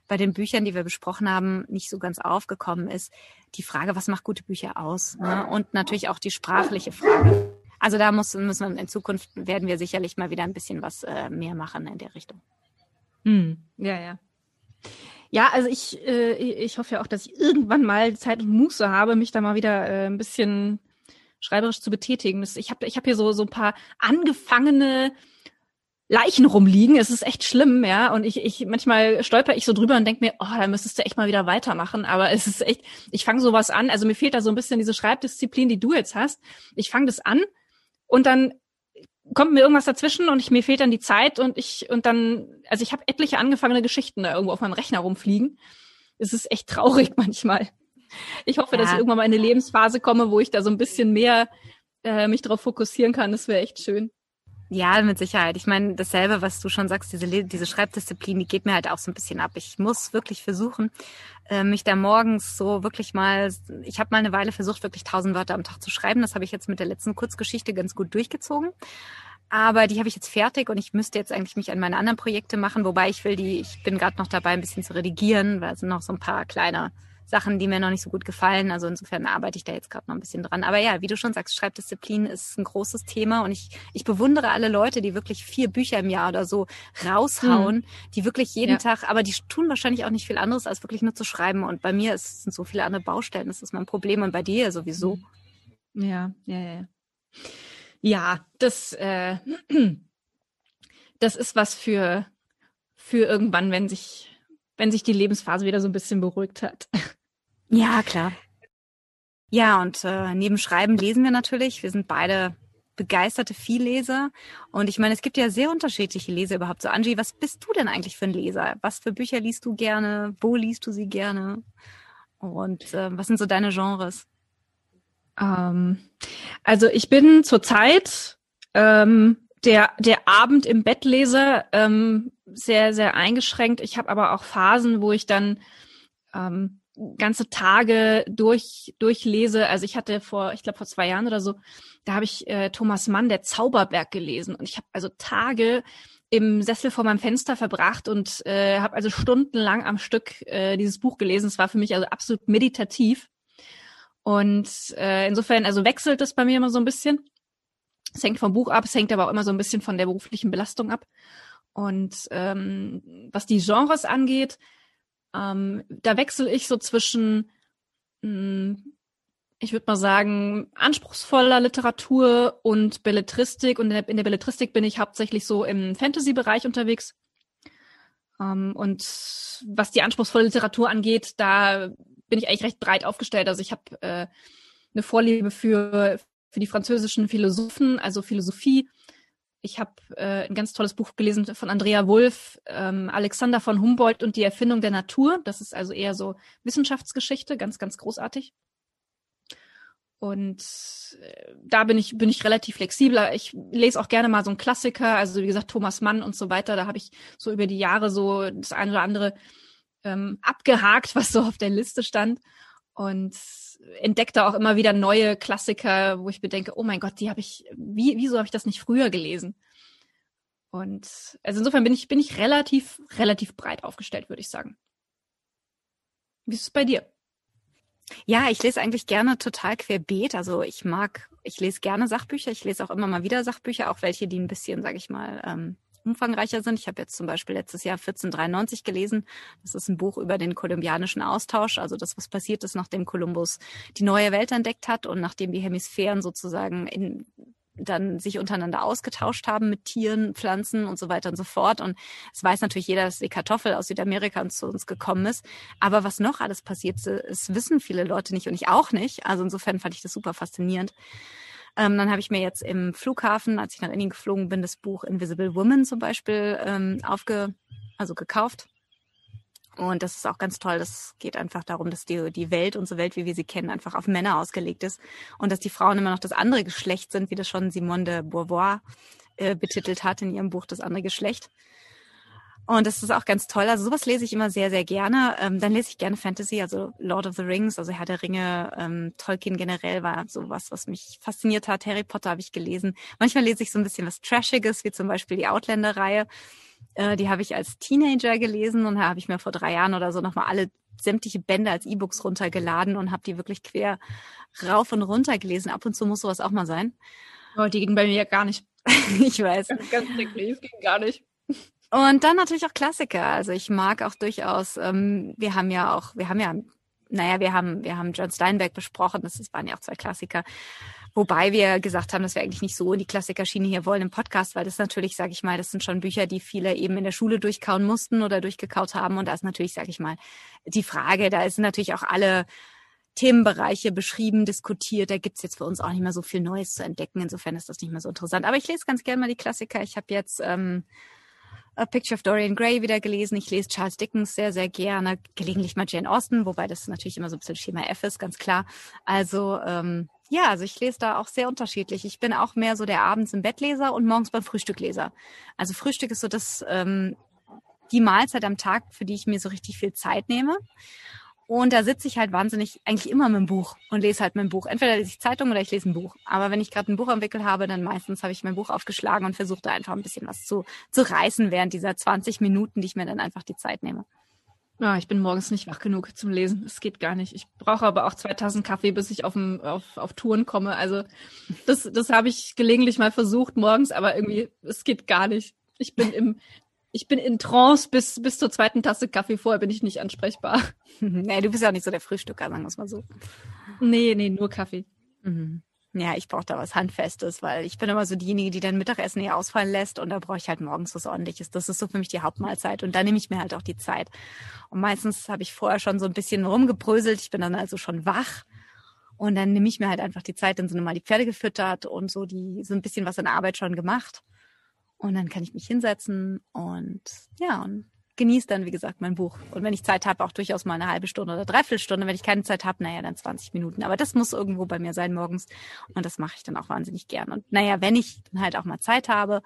bei den Büchern, die wir besprochen haben, nicht so ganz aufgekommen ist. Die Frage, was macht gute Bücher aus? Ne? Und natürlich auch die sprachliche Frage. Also da muss, müssen wir in Zukunft werden wir sicherlich mal wieder ein bisschen was äh, mehr machen in der Richtung. Hm. Ja, ja. Ja, also ich, äh, ich hoffe ja auch, dass ich irgendwann mal Zeit und Muße habe, mich da mal wieder äh, ein bisschen schreiberisch zu betätigen. Ich habe ich hab hier so, so ein paar angefangene Leichen rumliegen. Es ist echt schlimm, ja. Und ich, ich manchmal stolper ich so drüber und denke mir, oh, da müsstest du echt mal wieder weitermachen. Aber es ist echt, ich fange sowas an. Also mir fehlt da so ein bisschen diese Schreibdisziplin, die du jetzt hast. Ich fange das an und dann kommt mir irgendwas dazwischen und ich, mir fehlt dann die Zeit und ich und dann, also ich habe etliche angefangene Geschichten da irgendwo auf meinem Rechner rumfliegen. Es ist echt traurig manchmal. Ich hoffe, ja. dass ich irgendwann mal in eine Lebensphase komme, wo ich da so ein bisschen mehr äh, mich darauf fokussieren kann. Das wäre echt schön. Ja, mit Sicherheit. Ich meine, dasselbe, was du schon sagst, diese, diese Schreibdisziplin, die geht mir halt auch so ein bisschen ab. Ich muss wirklich versuchen, äh, mich da morgens so wirklich mal, ich habe mal eine Weile versucht, wirklich tausend Wörter am Tag zu schreiben. Das habe ich jetzt mit der letzten Kurzgeschichte ganz gut durchgezogen. Aber die habe ich jetzt fertig und ich müsste jetzt eigentlich mich an meine anderen Projekte machen, wobei ich will die, ich bin gerade noch dabei, ein bisschen zu redigieren, weil es sind noch so ein paar kleine Sachen, die mir noch nicht so gut gefallen. Also insofern arbeite ich da jetzt gerade noch ein bisschen dran. Aber ja, wie du schon sagst, Schreibdisziplin ist ein großes Thema und ich, ich bewundere alle Leute, die wirklich vier Bücher im Jahr oder so raushauen, hm. die wirklich jeden ja. Tag, aber die tun wahrscheinlich auch nicht viel anderes, als wirklich nur zu schreiben. Und bei mir ist, sind so viele andere Baustellen, das ist mein Problem und bei dir sowieso. Ja, ja, ja. Ja, das, äh, das ist was für, für irgendwann, wenn sich, wenn sich die Lebensphase wieder so ein bisschen beruhigt hat. Ja, klar. Ja, und äh, neben Schreiben lesen wir natürlich. Wir sind beide begeisterte Vielleser. Und ich meine, es gibt ja sehr unterschiedliche Leser überhaupt. So, Angie, was bist du denn eigentlich für ein Leser? Was für Bücher liest du gerne? Wo liest du sie gerne? Und äh, was sind so deine Genres? Ähm, also ich bin zurzeit Ähm, der, der Abend im Bett lese, ähm, sehr, sehr eingeschränkt. Ich habe aber auch Phasen, wo ich dann ähm, ganze Tage durch durchlese. Also ich hatte vor, ich glaube vor zwei Jahren oder so, da habe ich äh, Thomas Mann, der Zauberberg gelesen und ich habe also Tage im Sessel vor meinem Fenster verbracht und äh, habe also stundenlang am Stück äh, dieses Buch gelesen. Es war für mich also absolut meditativ. Und äh, insofern, also wechselt es bei mir immer so ein bisschen. Es hängt vom Buch ab, es hängt aber auch immer so ein bisschen von der beruflichen Belastung ab. Und ähm, was die Genres angeht, ähm, da wechsle ich so zwischen, mh, hm, ich würde mal sagen, anspruchsvoller Literatur und Belletristik. Und in der, in der Belletristik bin ich hauptsächlich so im Fantasy-Bereich unterwegs. Ähm, und was die anspruchsvolle Literatur angeht, da bin ich eigentlich recht breit aufgestellt. Also ich habe äh, eine Vorliebe für, für die französischen Philosophen, also Philosophie ich habe äh, ein ganz tolles Buch gelesen von Andrea Wulff, ähm, Alexander von Humboldt und die Erfindung der Natur. Das ist also eher so Wissenschaftsgeschichte, ganz, ganz großartig. Und äh, da bin ich, bin ich relativ flexibler. Ich lese auch gerne mal so einen Klassiker, also wie gesagt, Thomas Mann und so weiter. Da habe ich so über die Jahre so das eine oder andere ähm, abgehakt, was so auf der Liste stand. Und entdecke auch immer wieder neue Klassiker, wo ich bedenke, oh mein Gott, die habe ich, wie, wieso habe ich das nicht früher gelesen? Und also insofern bin ich, bin ich relativ, relativ breit aufgestellt, würde ich sagen. Wie ist es bei dir? Ja, ich lese eigentlich gerne total querbeet. Also ich mag, ich lese gerne Sachbücher. Ich lese auch immer mal wieder Sachbücher, auch welche, die ein bisschen, sage ich mal, ähm, umfangreicher sind. Ich habe jetzt zum Beispiel letztes Jahr 1493 gelesen. Das ist ein Buch über den kolumbianischen Austausch, also das, was passiert ist, nachdem Kolumbus die neue Welt entdeckt hat und nachdem die Hemisphären sozusagen in dann sich untereinander ausgetauscht haben mit Tieren, Pflanzen und so weiter und so fort. Und es weiß natürlich jeder, dass die Kartoffel aus Südamerika zu uns gekommen ist. Aber was noch alles passiert ist, wissen viele Leute nicht und ich auch nicht. Also insofern fand ich das super faszinierend. Ähm, dann habe ich mir jetzt im Flughafen, als ich nach Indien geflogen bin, das Buch Invisible Woman zum Beispiel ähm, aufge, also gekauft. Und das ist auch ganz toll. Das geht einfach darum, dass die, die Welt, unsere Welt, wie wir sie kennen, einfach auf Männer ausgelegt ist. Und dass die Frauen immer noch das andere Geschlecht sind, wie das schon Simone de Beauvoir äh, betitelt hat in ihrem Buch Das andere Geschlecht. Und das ist auch ganz toll. Also sowas lese ich immer sehr, sehr gerne. Ähm, dann lese ich gerne Fantasy, also Lord of the Rings, also Herr der Ringe, ähm, Tolkien generell war sowas, was mich fasziniert hat. Harry Potter habe ich gelesen. Manchmal lese ich so ein bisschen was Trashiges, wie zum Beispiel die Outlander-Reihe. Äh, die habe ich als Teenager gelesen und da habe ich mir vor drei Jahren oder so nochmal alle sämtliche Bände als E-Books runtergeladen und habe die wirklich quer rauf und runter gelesen. Ab und zu muss sowas auch mal sein. Oh, die ging bei mir ja gar nicht. ich weiß. Ganz, ganz ging gar nicht. Und dann natürlich auch Klassiker. Also ich mag auch durchaus, ähm, wir haben ja auch, wir haben ja, naja, wir haben, wir haben John Steinbeck besprochen, das waren ja auch zwei Klassiker. Wobei wir gesagt haben, dass wir eigentlich nicht so in die Klassikerschiene hier wollen im Podcast, weil das natürlich, sage ich mal, das sind schon Bücher, die viele eben in der Schule durchkauen mussten oder durchgekaut haben. Und da ist natürlich, sage ich mal, die Frage, da sind natürlich auch alle Themenbereiche beschrieben, diskutiert. Da gibt's jetzt für uns auch nicht mehr so viel Neues zu entdecken. Insofern ist das nicht mehr so interessant. Aber ich lese ganz gerne mal die Klassiker. Ich habe jetzt ähm, A Picture of Dorian Gray wieder gelesen. Ich lese Charles Dickens sehr, sehr gerne. Gelegentlich mal Jane Austen, wobei das natürlich immer so ein bisschen Schema F ist, ganz klar. Also ähm, ja, also ich lese da auch sehr unterschiedlich. Ich bin auch mehr so der abends im Bettleser und morgens beim Frühstückleser. Also Frühstück ist so das ähm, die Mahlzeit am Tag, für die ich mir so richtig viel Zeit nehme. Und da sitze ich halt wahnsinnig eigentlich immer mit dem Buch und lese halt mein Buch. Entweder lese ich Zeitung oder ich lese ein Buch. Aber wenn ich gerade ein Buch entwickelt habe, dann meistens habe ich mein Buch aufgeschlagen und versuche da einfach ein bisschen was zu, zu reißen während dieser 20 Minuten, die ich mir dann einfach die Zeit nehme. Ja, ich bin morgens nicht wach genug zum Lesen. Es geht gar nicht. Ich brauche aber auch 2000 Kaffee, bis ich auf, auf, auf Touren komme. Also das, das habe ich gelegentlich mal versucht morgens, aber irgendwie, es geht gar nicht. Ich bin im, ich bin in Trance bis, bis zur zweiten Tasse Kaffee vorher bin ich nicht ansprechbar. nee, du bist ja auch nicht so der Frühstücker, sagen wir es mal so. Nee, nee, nur Kaffee. Mhm. Ja, ich brauche da was Handfestes, weil ich bin immer so diejenige, die dann Mittagessen eher ausfallen lässt und da brauche ich halt morgens was ordentliches. Das ist so für mich die Hauptmahlzeit und da nehme ich mir halt auch die Zeit. Und meistens habe ich vorher schon so ein bisschen rumgebröselt. Ich bin dann also schon wach und dann nehme ich mir halt einfach die Zeit, dann sind mal die Pferde gefüttert und so die so ein bisschen was an Arbeit schon gemacht. Und dann kann ich mich hinsetzen und ja, und genieße dann, wie gesagt, mein Buch. Und wenn ich Zeit habe, auch durchaus mal eine halbe Stunde oder dreiviertel Stunde. Wenn ich keine Zeit habe, naja, dann 20 Minuten. Aber das muss irgendwo bei mir sein morgens. Und das mache ich dann auch wahnsinnig gern. Und naja, wenn ich dann halt auch mal Zeit habe,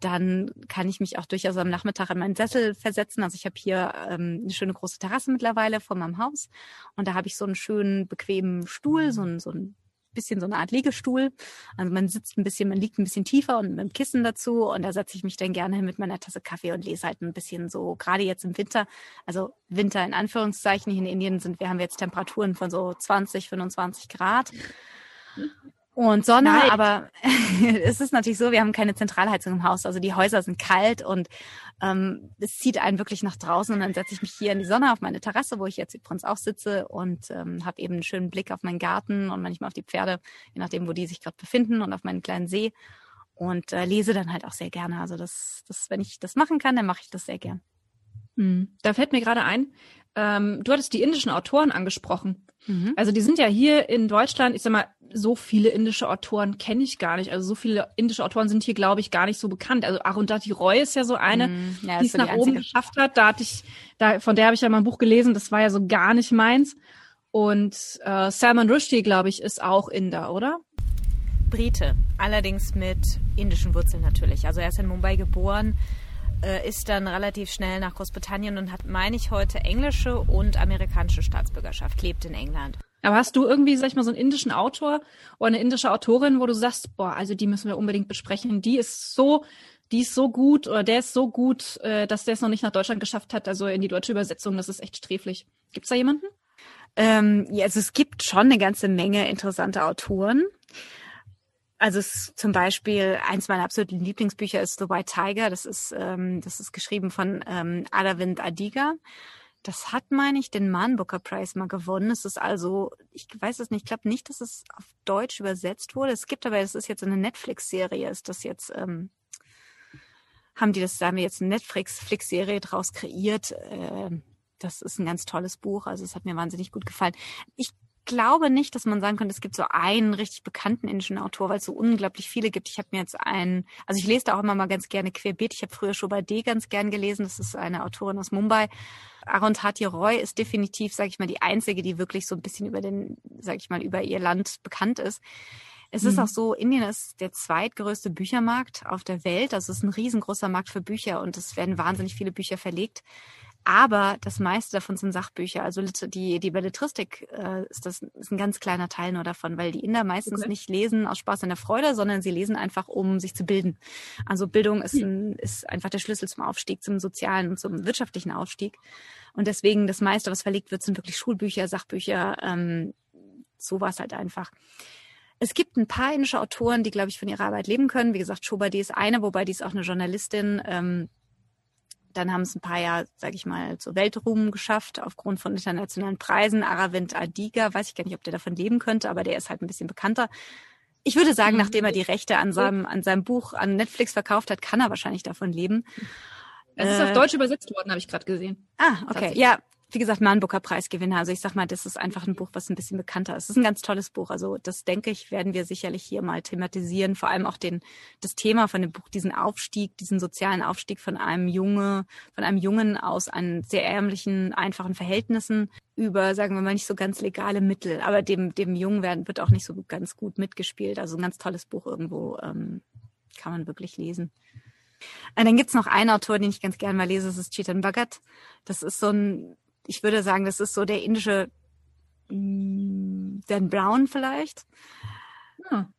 dann kann ich mich auch durchaus am Nachmittag in meinen Sessel versetzen. Also ich habe hier ähm, eine schöne große Terrasse mittlerweile vor meinem Haus. Und da habe ich so einen schönen, bequemen Stuhl, so ein, so ein bisschen so eine Art Liegestuhl. Also man sitzt ein bisschen, man liegt ein bisschen tiefer und mit dem Kissen dazu und da setze ich mich dann gerne hin mit meiner Tasse Kaffee und lese halt ein bisschen so, gerade jetzt im Winter, also Winter in Anführungszeichen, hier in Indien sind wir, haben wir jetzt Temperaturen von so 20, 25 Grad und Sonne, Nein. aber es ist natürlich so, wir haben keine Zentralheizung im Haus. Also die Häuser sind kalt und ähm, es zieht einen wirklich nach draußen. Und dann setze ich mich hier in die Sonne auf meine Terrasse, wo ich jetzt übrigens auch sitze und ähm, habe eben einen schönen Blick auf meinen Garten und manchmal auf die Pferde, je nachdem, wo die sich gerade befinden und auf meinen kleinen See. Und äh, lese dann halt auch sehr gerne. Also das, das, wenn ich das machen kann, dann mache ich das sehr gern. Hm. Da fällt mir gerade ein, ähm, du hattest die indischen Autoren angesprochen. Mhm. Also die sind ja hier in Deutschland, ich sag mal, so viele indische Autoren kenne ich gar nicht. Also so viele indische Autoren sind hier, glaube ich, gar nicht so bekannt. Also Arundhati Roy ist ja so eine, mhm. ja, die es so nach oben geschafft hat. Da hatte ich, da, von der habe ich ja mal ein Buch gelesen, das war ja so gar nicht meins. Und äh, Salman Rushdie, glaube ich, ist auch Inder, oder? Brite, allerdings mit indischen Wurzeln natürlich. Also er ist in Mumbai geboren, äh, ist dann relativ schnell nach Großbritannien und hat, meine ich, heute englische und amerikanische Staatsbürgerschaft, lebt in England. Aber hast du irgendwie, sag ich mal, so einen indischen Autor oder eine indische Autorin, wo du sagst, boah, also die müssen wir unbedingt besprechen, die ist so, die ist so gut oder der ist so gut, äh, dass der es noch nicht nach Deutschland geschafft hat, also in die deutsche Übersetzung, das ist echt sträflich. Gibt's da jemanden? Ähm, ja, also es gibt schon eine ganze Menge interessante Autoren. Also es, zum Beispiel eins meiner absoluten Lieblingsbücher ist The White Tiger. Das ist ähm, das ist geschrieben von ähm, Aravind Adiga. Das hat, meine ich, den Man Booker Prize mal gewonnen. Es ist also, ich weiß es nicht, ich glaube nicht, dass es auf Deutsch übersetzt wurde. Es gibt aber, es ist jetzt eine Netflix-Serie, ist das jetzt, ähm, haben die das, da haben wir jetzt eine Netflix-Serie draus kreiert. Äh, das ist ein ganz tolles Buch. Also es hat mir wahnsinnig gut gefallen. Ich glaube nicht, dass man sagen könnte, es gibt so einen richtig bekannten indischen Autor, weil es so unglaublich viele gibt. Ich habe mir jetzt einen, also ich lese da auch immer mal ganz gerne querbeet. Ich habe früher Shobha D ganz gern gelesen. Das ist eine Autorin aus Mumbai. Arundhati Roy ist definitiv, sage ich mal, die einzige, die wirklich so ein bisschen über den, sage ich mal, über ihr Land bekannt ist. Es mhm. ist auch so, Indien ist der zweitgrößte Büchermarkt auf der Welt. Also es ist ein riesengroßer Markt für Bücher und es werden wahnsinnig viele Bücher verlegt. Aber das meiste davon sind Sachbücher. Also die, die Belletristik äh, ist das ist ein ganz kleiner Teil nur davon, weil die Inder meistens okay. nicht lesen aus Spaß und der Freude, sondern sie lesen einfach, um sich zu bilden. Also Bildung ist, hm. ein, ist einfach der Schlüssel zum Aufstieg, zum sozialen und zum wirtschaftlichen Aufstieg. Und deswegen das meiste, was verlegt wird, sind wirklich Schulbücher, Sachbücher, ähm, sowas halt einfach. Es gibt ein paar indische Autoren, die, glaube ich, von ihrer Arbeit leben können. Wie gesagt, Shobadi ist eine, wobei die ist auch eine Journalistin. Ähm, dann haben es ein paar Jahre, sage ich mal, zur Weltruhm geschafft aufgrund von internationalen Preisen. Aravind Adiga, weiß ich gar nicht, ob der davon leben könnte, aber der ist halt ein bisschen bekannter. Ich würde sagen, mhm. nachdem er die Rechte an seinem, an seinem Buch an Netflix verkauft hat, kann er wahrscheinlich davon leben. Es ist auf äh, Deutsch übersetzt worden, habe ich gerade gesehen. Ah, okay. Ja, wie gesagt, Manbooker Preisgewinner. Also ich sag mal, das ist einfach ein Buch, was ein bisschen bekannter ist. Das ist ein ganz tolles Buch. Also das denke ich, werden wir sicherlich hier mal thematisieren. Vor allem auch den, das Thema von dem Buch, diesen Aufstieg, diesen sozialen Aufstieg von einem Junge, von einem Jungen aus einen sehr ärmlichen, einfachen Verhältnissen über, sagen wir mal, nicht so ganz legale Mittel. Aber dem, dem Jungen werden, wird auch nicht so ganz gut mitgespielt. Also ein ganz tolles Buch irgendwo, ähm, kann man wirklich lesen. Und dann gibt's noch einen Autor, den ich ganz gerne mal lese, das ist Chetan Bhagat. Das ist so ein ich würde sagen, das ist so der indische mm, Dan Brown vielleicht. Ja.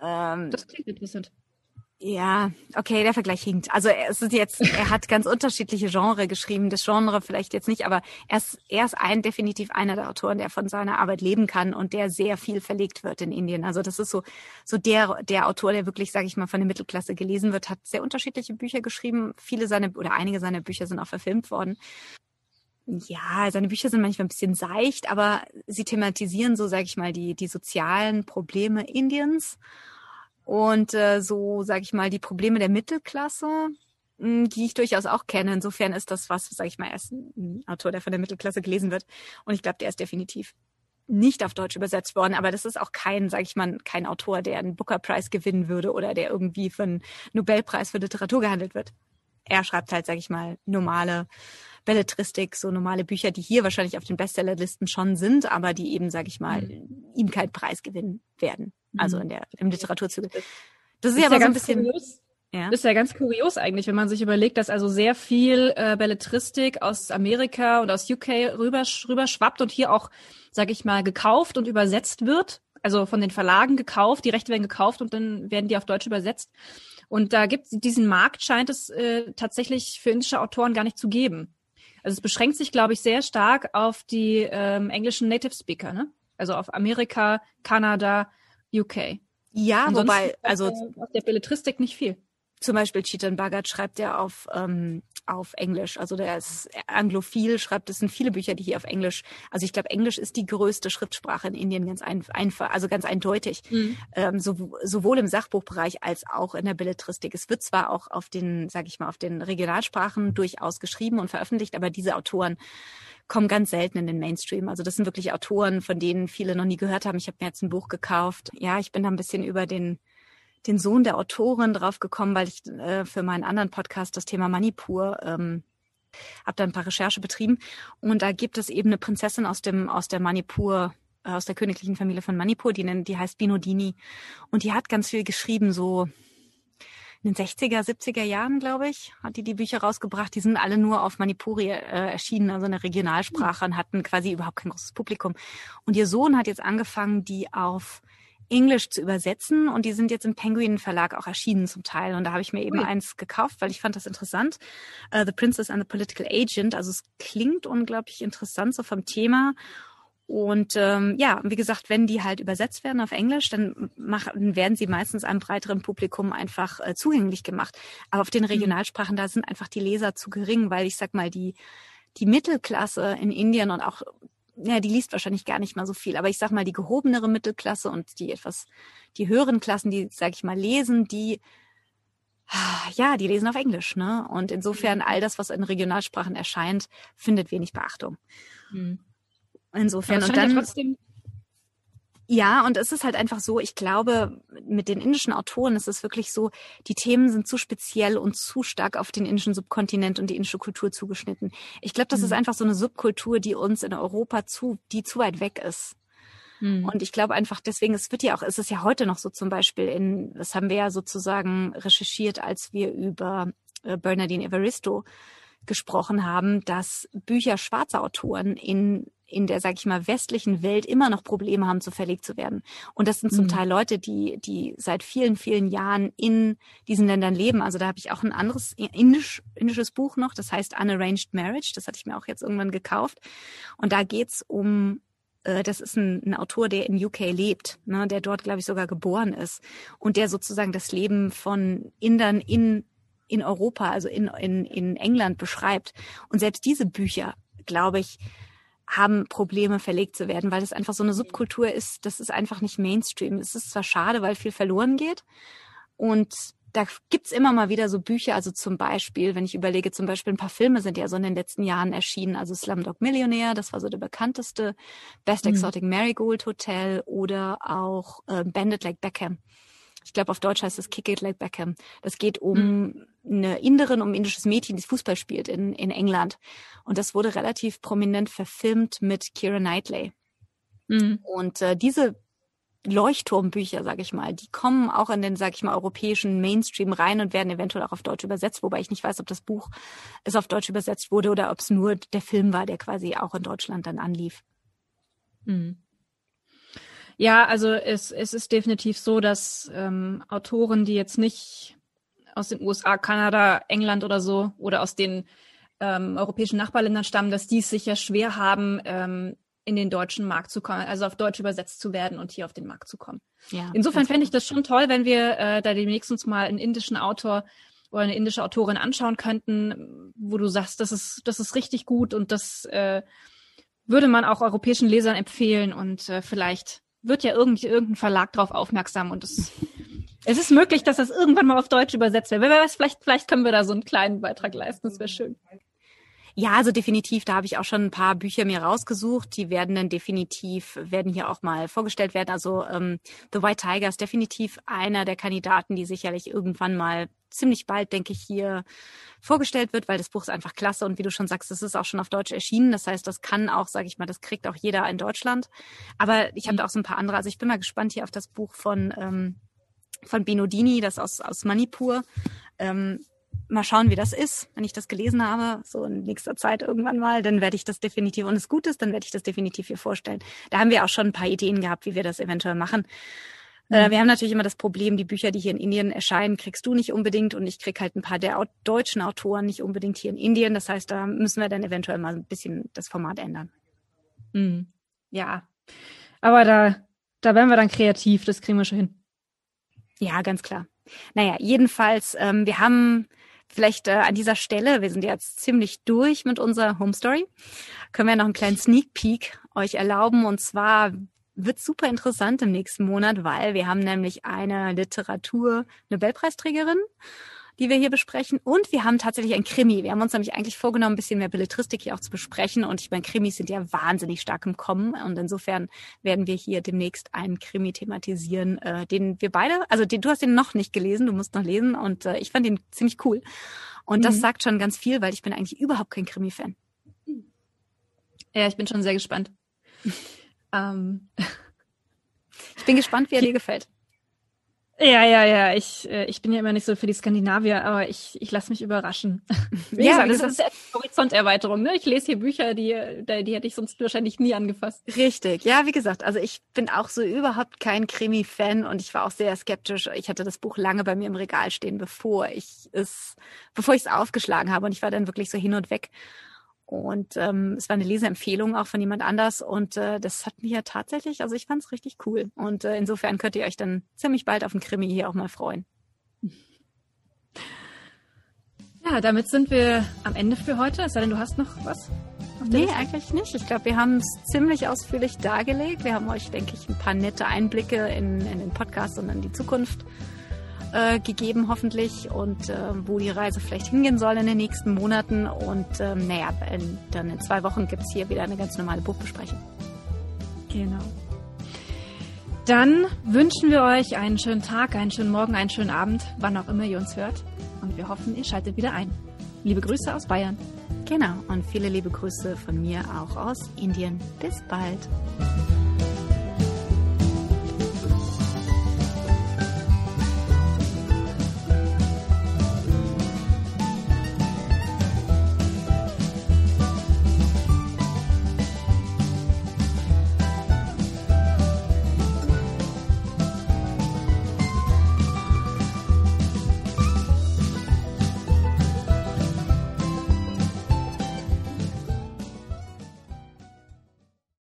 Ähm, das klingt interessant. Ja, okay, der Vergleich hinkt. Also es ist jetzt, er hat ganz unterschiedliche Genre geschrieben, das Genre vielleicht jetzt nicht, aber er ist, er ist ein definitiv einer der Autoren, der von seiner Arbeit leben kann und der sehr viel verlegt wird in Indien. Also das ist so so der der Autor, der wirklich, sage ich mal, von der Mittelklasse gelesen wird, hat sehr unterschiedliche Bücher geschrieben. Viele seiner oder einige seiner Bücher sind auch verfilmt worden ja, seine Bücher sind manchmal ein bisschen seicht, aber sie thematisieren so, sage ich mal, die, die sozialen Probleme Indiens und äh, so, sage ich mal, die Probleme der Mittelklasse, mh, hm, die ich durchaus auch kenne. Insofern ist das was, sage ich mal, er ist ein Autor, der von der Mittelklasse gelesen wird. Und ich glaube, der ist definitiv nicht auf Deutsch übersetzt worden, aber das ist auch kein, sage ich mal, kein Autor, der einen Booker Prize gewinnen würde oder der irgendwie für einen Nobelpreis für Literatur gehandelt wird er schreibt halt, sage ich mal, normale Belletristik, so normale Bücher, die hier wahrscheinlich auf den Bestsellerlisten schon sind, aber die eben, sage ich mal, mhm. ihm keinen Preis gewinnen werden. Also mhm. in der im Literaturzüge. Das ist, ja aber so ein bisschen. Kurios. Ja. Das ist ja ganz kurios eigentlich, wenn man sich überlegt, dass also sehr viel äh, Belletristik aus Amerika und aus UK rüber, rüber schwappt und hier auch, sag ich mal, gekauft und übersetzt wird. Also von den Verlagen gekauft, die Rechte werden gekauft und dann werden die auf Deutsch übersetzt. Und da gibt diesen Markt scheint es äh, tatsächlich für indische Autoren gar nicht zu geben. Also es beschränkt sich, glaube ich, sehr stark auf die ähm, englischen Native Speaker, ne? Also auf Amerika, Kanada, UK. Ja, Ansonsten wobei, also aus der Belletristik nicht viel zum Beispiel Chetan Bhagat schreibt ja auf, ähm, auf Englisch. Also der ist anglophil, schreibt, es sind viele Bücher, die hier auf Englisch, also ich glaube, Englisch ist die größte Schriftsprache in Indien ganz einfach, also ganz eindeutig. Mhm. Ähm, so, sowohl im Sachbuchbereich als auch in der Belletristik. Es wird zwar auch auf den, sag ich mal, auf den Regionalsprachen durchaus geschrieben und veröffentlicht, aber diese Autoren kommen ganz selten in den Mainstream. Also das sind wirklich Autoren, von denen viele noch nie gehört haben. Ich habe mir jetzt ein Buch gekauft. Ja, ich bin da ein bisschen über den den Sohn der Autorin drauf gekommen, weil ich äh, für meinen anderen Podcast das Thema Manipur ähm, habe da ein paar Recherche betrieben und da gibt es eben eine Prinzessin aus dem aus der Manipur äh, aus der königlichen Familie von Manipur, die nennt, die heißt Binodini und die hat ganz viel geschrieben so in den 60er, 70er Jahren, glaube ich, hat die die Bücher rausgebracht. Die sind alle nur auf Manipuri äh, erschienen, also eine Regionalsprache und hatten quasi überhaupt kein großes Publikum. Und ihr Sohn hat jetzt angefangen, die auf Englisch zu übersetzen und die sind jetzt im Penguin Verlag auch erschienen zum Teil und da habe ich mir eben Ui. eins gekauft, weil ich fand das interessant. Uh, the Princess and the Political Agent, also es klingt unglaublich interessant so vom Thema und ähm, ja, wie gesagt, wenn die halt übersetzt werden auf Englisch, dann machen, werden sie meistens einem breiteren Publikum einfach äh, zugänglich gemacht. Aber auf den mhm. Regionalsprachen, da sind einfach die Leser zu gering, weil ich sag mal, die, die Mittelklasse in Indien und auch ja, die liest wahrscheinlich gar nicht mal so viel, aber ich sag mal, die gehobenere Mittelklasse und die etwas, die höheren Klassen, die, sag ich mal, lesen, die, ja, die lesen auf Englisch, ne? Und insofern all das, was in Regionalsprachen erscheint, findet wenig Beachtung. Hm. Insofern und dann ja trotzdem ja, und es ist halt einfach so, ich glaube, mit den indischen Autoren ist es wirklich so, die Themen sind zu speziell und zu stark auf den indischen Subkontinent und die indische Kultur zugeschnitten. Ich glaube, das mhm. ist einfach so eine Subkultur, die uns in Europa zu, die zu weit weg ist. Mhm. Und ich glaube einfach deswegen, es wird ja auch, es ist ja heute noch so zum Beispiel in, das haben wir ja sozusagen recherchiert, als wir über äh, Bernardine Evaristo gesprochen haben, dass Bücher schwarzer Autoren in in der, sag ich mal, westlichen Welt immer noch Probleme haben, zu verlegt zu werden. Und das sind zum mhm. Teil Leute, die, die seit vielen, vielen Jahren in diesen Ländern leben. Also da habe ich auch ein anderes indisch, indisches Buch noch, das heißt Unarranged Marriage. Das hatte ich mir auch jetzt irgendwann gekauft. Und da geht's um äh, das ist ein, ein, Autor, der in UK lebt, ne, der dort, glaube ich, sogar geboren ist und der sozusagen das Leben von Indern in, in Europa, also in, in, in England beschreibt. Und selbst diese Bücher, glaube ich, haben Probleme, verlegt zu werden, weil es einfach so eine Subkultur ist, das ist einfach nicht Mainstream. Es ist zwar schade, weil viel verloren geht. Und da gibt's immer mal wieder so Bücher, also zum Beispiel, wenn ich überlege, zum Beispiel ein paar Filme sind ja so in den letzten Jahren erschienen, also Slumdog Millionär, das war so der bekannteste, Best mhm. Exotic Marigold Hotel oder auch äh, Bandit Like Beckham ich glaube auf Deutsch heißt es Kick It Like Beckham. Das geht um mhm. eine Inderin, um ein indisches Mädchen, die Fußball spielt in, in England. Und das wurde relativ prominent verfilmt mit Kira Knightley. Mhm. Und äh, diese Leuchtturmbücher, sage ich mal, die kommen auch in den, sage ich mal, europäischen Mainstream rein und werden eventuell auch auf Deutsch übersetzt, wobei ich nicht weiß, ob das Buch es auf Deutsch übersetzt wurde oder ob es nur der Film war, der quasi auch in Deutschland dann anlief. Mhm. Ja, also es, es ist definitiv so, dass ähm, Autoren, die jetzt nicht aus den USA, Kanada, England oder so oder aus den ähm, europäischen Nachbarländern stammen, dass die es sicher schwer haben, ähm, in den deutschen Markt zu kommen, also auf Deutsch übersetzt zu werden und hier auf den Markt zu kommen. Ja, Insofern fände ich das schon toll, wenn wir äh, da demnächst uns mal einen indischen Autor oder eine indische Autorin anschauen könnten, wo du sagst, das ist, das ist richtig gut und das äh, würde man auch europäischen Lesern empfehlen und äh, vielleicht wird ja irgendwie irgendein Verlag drauf aufmerksam und es, es ist möglich, dass das irgendwann mal auf Deutsch übersetzt wird. Wer weiß, vielleicht, vielleicht können wir da so einen kleinen Beitrag leisten. Das wäre schön. Ja, also definitiv, da habe ich auch schon ein paar Bücher mir rausgesucht. Die werden dann definitiv, werden hier auch mal vorgestellt werden. Also ähm, The White Tiger ist definitiv einer der Kandidaten, die sicherlich irgendwann mal ziemlich bald, denke ich, hier vorgestellt wird, weil das Buch ist einfach klasse und wie du schon sagst, das ist auch schon auf Deutsch erschienen. Das heißt, das kann auch, sage ich mal, das kriegt auch jeder in Deutschland. Aber ich habe da auch so ein paar andere. Also ich bin mal gespannt hier auf das Buch von ähm, von Binodini, das aus aus Manipur. Ähm, mal schauen, wie das ist. Wenn ich das gelesen habe, so in nächster Zeit irgendwann mal, dann werde ich das definitiv, und es gut ist, dann werde ich das definitiv hier vorstellen. Da haben wir auch schon ein paar Ideen gehabt, wie wir das eventuell machen. Äh, mhm. wir haben natürlich immer das Problem, die Bücher, die hier in Indien erscheinen, kriegst du nicht unbedingt und ich krieg halt ein paar der deutschen Autoren nicht unbedingt hier in Indien. Das heißt, da müssen wir dann eventuell mal ein bisschen das Format ändern. Mhm. Ja, aber da, da werden wir dann kreativ, das kriegen wir schon hin. Ja, ganz klar. Naja, jedenfalls, ähm, wir haben vielleicht äh, an dieser Stelle, wir sind jetzt ziemlich durch mit unserer Home Story, können wir noch einen kleinen Sneak Peek euch erlauben. Und zwar wird super interessant im nächsten Monat, weil wir haben nämlich eine Literatur-Nobelpreisträgerin die wir hier besprechen. Und wir haben tatsächlich ein Krimi. Wir haben uns nämlich eigentlich vorgenommen, ein bisschen mehr Belletristik hier auch zu besprechen. Und ich meine, Krimis sind ja wahnsinnig stark im Kommen. Und insofern werden wir hier demnächst einen Krimi thematisieren, äh, den wir beide, also den, du hast den noch nicht gelesen, du musst noch lesen. Und äh, ich fand den ziemlich cool. Und mhm. das sagt schon ganz viel, weil ich bin eigentlich überhaupt kein Krimi-Fan. Ja, ich bin schon sehr gespannt. ähm. Ich bin gespannt, wie er dir gefällt. Ja, ja, ja. Ich, äh, ich bin ja immer nicht so für die Skandinavier, aber ich, ich lasse mich überraschen. Wie ja, gesagt, das ist eine Horizonterweiterung. Ne? Ich lese hier Bücher, die, die, die hätte ich sonst wahrscheinlich nie angefasst. Richtig. Ja, wie gesagt, also ich bin auch so überhaupt kein Krimi-Fan und ich war auch sehr skeptisch. Ich hatte das Buch lange bei mir im Regal stehen, bevor ich es, bevor ich es aufgeschlagen habe und ich war dann wirklich so hin und weg. Und ähm, es war eine Leseempfehlung auch von jemand anders und äh, das hat mir tatsächlich, also ich fand es richtig cool. Und äh, insofern könnt ihr euch dann ziemlich bald auf den Krimi hier auch mal freuen. Ja, damit sind wir am Ende für heute. Es sei denn, du hast noch was? Nee, Liste? eigentlich nicht. Ich glaube, wir haben es ziemlich ausführlich dargelegt. Wir haben euch, denke ich, ein paar nette Einblicke in, in den Podcast und in die Zukunft äh, gegeben, hoffentlich, und äh, wo die Reise vielleicht hingehen soll in den nächsten Monaten. Und ähm, naja, in, dann in zwei Wochen gibt es hier wieder eine ganz normale Buchbesprechung. Genau. Dann wünschen wir euch einen schönen Tag, einen schönen Morgen, einen schönen Abend, wann auch immer ihr uns hört. Und wir hoffen, ihr schaltet wieder ein. Liebe Grüße aus Bayern. Genau, und viele liebe Grüße von mir auch aus Indien. Bis bald.